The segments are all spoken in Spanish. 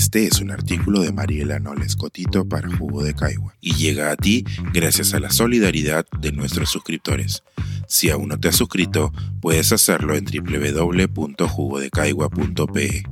Este es un artículo de Mariela Noles Cotito para Jugo de Caigua y llega a ti gracias a la solidaridad de nuestros suscriptores. Si aún no te has suscrito, puedes hacerlo en www.jugodecaigua.pe.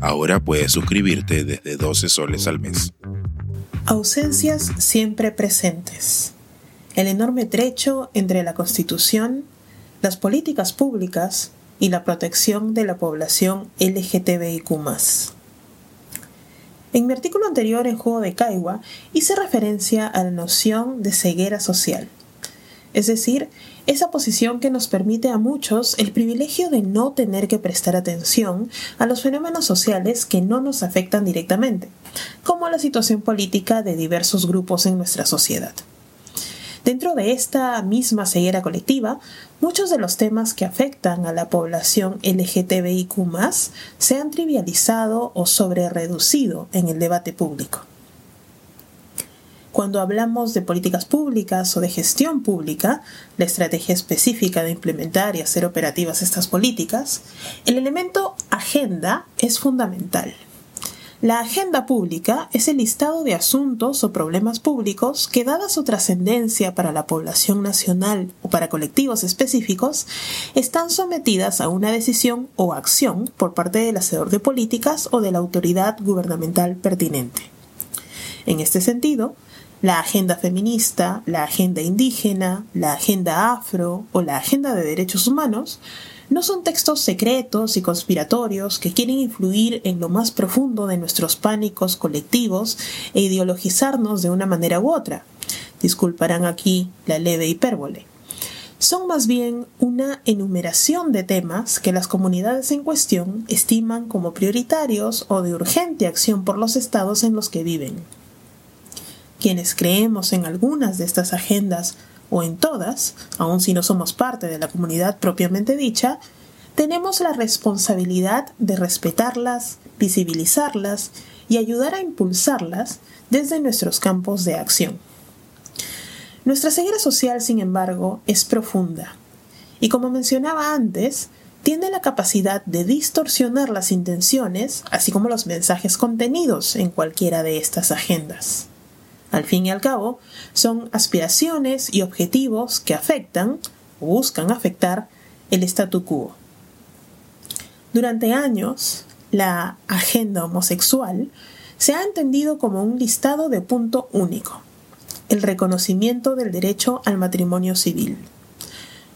Ahora puedes suscribirte desde 12 soles al mes. Ausencias siempre presentes. El enorme trecho entre la Constitución, las políticas públicas y la protección de la población LGTBIQ. En mi artículo anterior en Juego de Caigua hice referencia a la noción de ceguera social, es decir, esa posición que nos permite a muchos el privilegio de no tener que prestar atención a los fenómenos sociales que no nos afectan directamente, como la situación política de diversos grupos en nuestra sociedad. Dentro de esta misma ceguera colectiva, muchos de los temas que afectan a la población LGTBIQ se han trivializado o sobre-reducido en el debate público. Cuando hablamos de políticas públicas o de gestión pública, la estrategia específica de implementar y hacer operativas estas políticas, el elemento agenda es fundamental. La agenda pública es el listado de asuntos o problemas públicos que, dada su trascendencia para la población nacional o para colectivos específicos, están sometidas a una decisión o acción por parte del hacedor de políticas o de la autoridad gubernamental pertinente. En este sentido, la agenda feminista, la agenda indígena, la agenda afro o la agenda de derechos humanos no son textos secretos y conspiratorios que quieren influir en lo más profundo de nuestros pánicos colectivos e ideologizarnos de una manera u otra. Disculparán aquí la leve hipérbole. Son más bien una enumeración de temas que las comunidades en cuestión estiman como prioritarios o de urgente acción por los estados en los que viven. Quienes creemos en algunas de estas agendas o en todas, aun si no somos parte de la comunidad propiamente dicha, tenemos la responsabilidad de respetarlas, visibilizarlas y ayudar a impulsarlas desde nuestros campos de acción. Nuestra ceguera social, sin embargo, es profunda y como mencionaba antes, tiene la capacidad de distorsionar las intenciones, así como los mensajes contenidos en cualquiera de estas agendas. Al fin y al cabo, son aspiraciones y objetivos que afectan o buscan afectar el statu quo. Durante años, la agenda homosexual se ha entendido como un listado de punto único, el reconocimiento del derecho al matrimonio civil.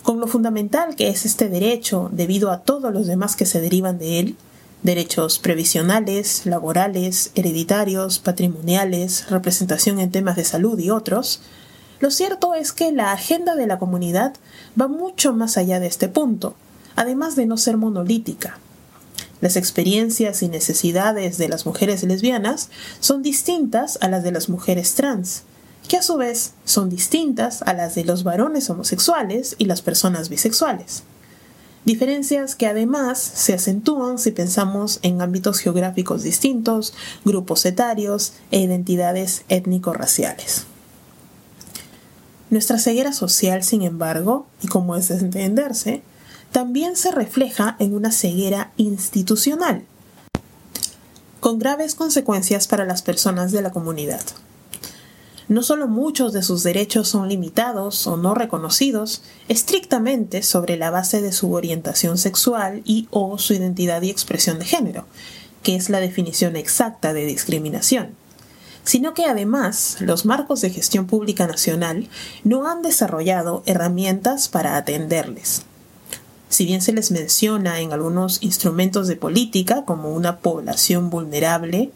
Con lo fundamental que es este derecho debido a todos los demás que se derivan de él, derechos previsionales, laborales, hereditarios, patrimoniales, representación en temas de salud y otros, lo cierto es que la agenda de la comunidad va mucho más allá de este punto, además de no ser monolítica. Las experiencias y necesidades de las mujeres lesbianas son distintas a las de las mujeres trans, que a su vez son distintas a las de los varones homosexuales y las personas bisexuales. Diferencias que además se acentúan si pensamos en ámbitos geográficos distintos, grupos etarios e identidades étnico-raciales. Nuestra ceguera social, sin embargo, y como es de entenderse, también se refleja en una ceguera institucional, con graves consecuencias para las personas de la comunidad. No solo muchos de sus derechos son limitados o no reconocidos estrictamente sobre la base de su orientación sexual y o su identidad y expresión de género, que es la definición exacta de discriminación, sino que además los marcos de gestión pública nacional no han desarrollado herramientas para atenderles. Si bien se les menciona en algunos instrumentos de política como una población vulnerable,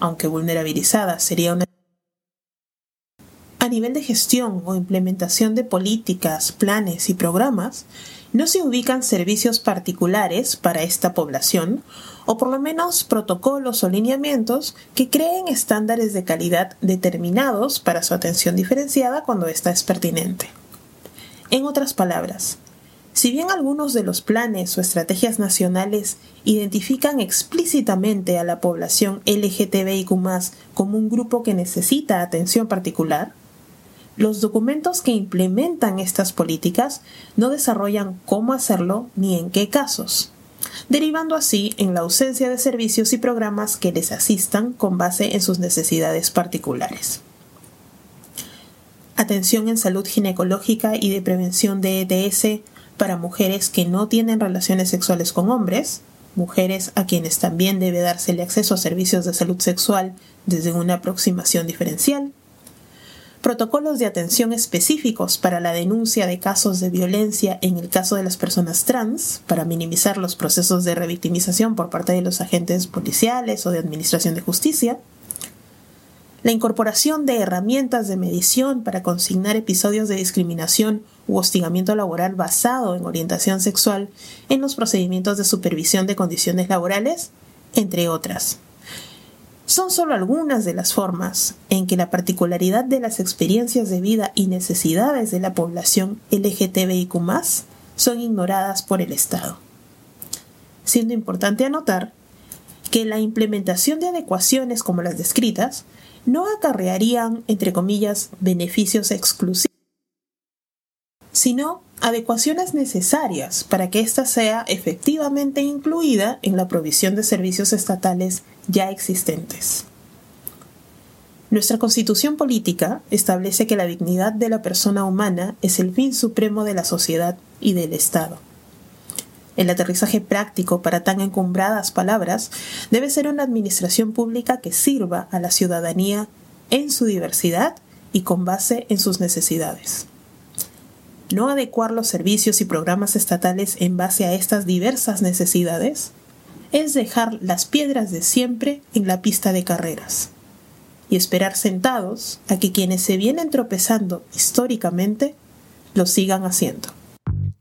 aunque vulnerabilizada sería una a nivel de gestión o implementación de políticas, planes y programas, no se ubican servicios particulares para esta población, o por lo menos protocolos o lineamientos que creen estándares de calidad determinados para su atención diferenciada cuando ésta es pertinente. En otras palabras, si bien algunos de los planes o estrategias nacionales identifican explícitamente a la población LGTBIQ como un grupo que necesita atención particular, los documentos que implementan estas políticas no desarrollan cómo hacerlo ni en qué casos. derivando así en la ausencia de servicios y programas que les asistan con base en sus necesidades particulares. Atención en salud ginecológica y de prevención de ETS para mujeres que no tienen relaciones sexuales con hombres, mujeres a quienes también debe dársele acceso a servicios de salud sexual desde una aproximación diferencial, protocolos de atención específicos para la denuncia de casos de violencia en el caso de las personas trans, para minimizar los procesos de revictimización por parte de los agentes policiales o de administración de justicia, la incorporación de herramientas de medición para consignar episodios de discriminación u hostigamiento laboral basado en orientación sexual en los procedimientos de supervisión de condiciones laborales, entre otras son solo algunas de las formas en que la particularidad de las experiencias de vida y necesidades de la población LGTBIQ son ignoradas por el Estado. Siendo importante anotar que la implementación de adecuaciones como las descritas no acarrearían, entre comillas, beneficios exclusivos, sino adecuaciones necesarias para que ésta sea efectivamente incluida en la provisión de servicios estatales ya existentes. Nuestra constitución política establece que la dignidad de la persona humana es el fin supremo de la sociedad y del Estado. El aterrizaje práctico para tan encumbradas palabras debe ser una administración pública que sirva a la ciudadanía en su diversidad y con base en sus necesidades. No adecuar los servicios y programas estatales en base a estas diversas necesidades es dejar las piedras de siempre en la pista de carreras y esperar sentados a que quienes se vienen tropezando históricamente lo sigan haciendo.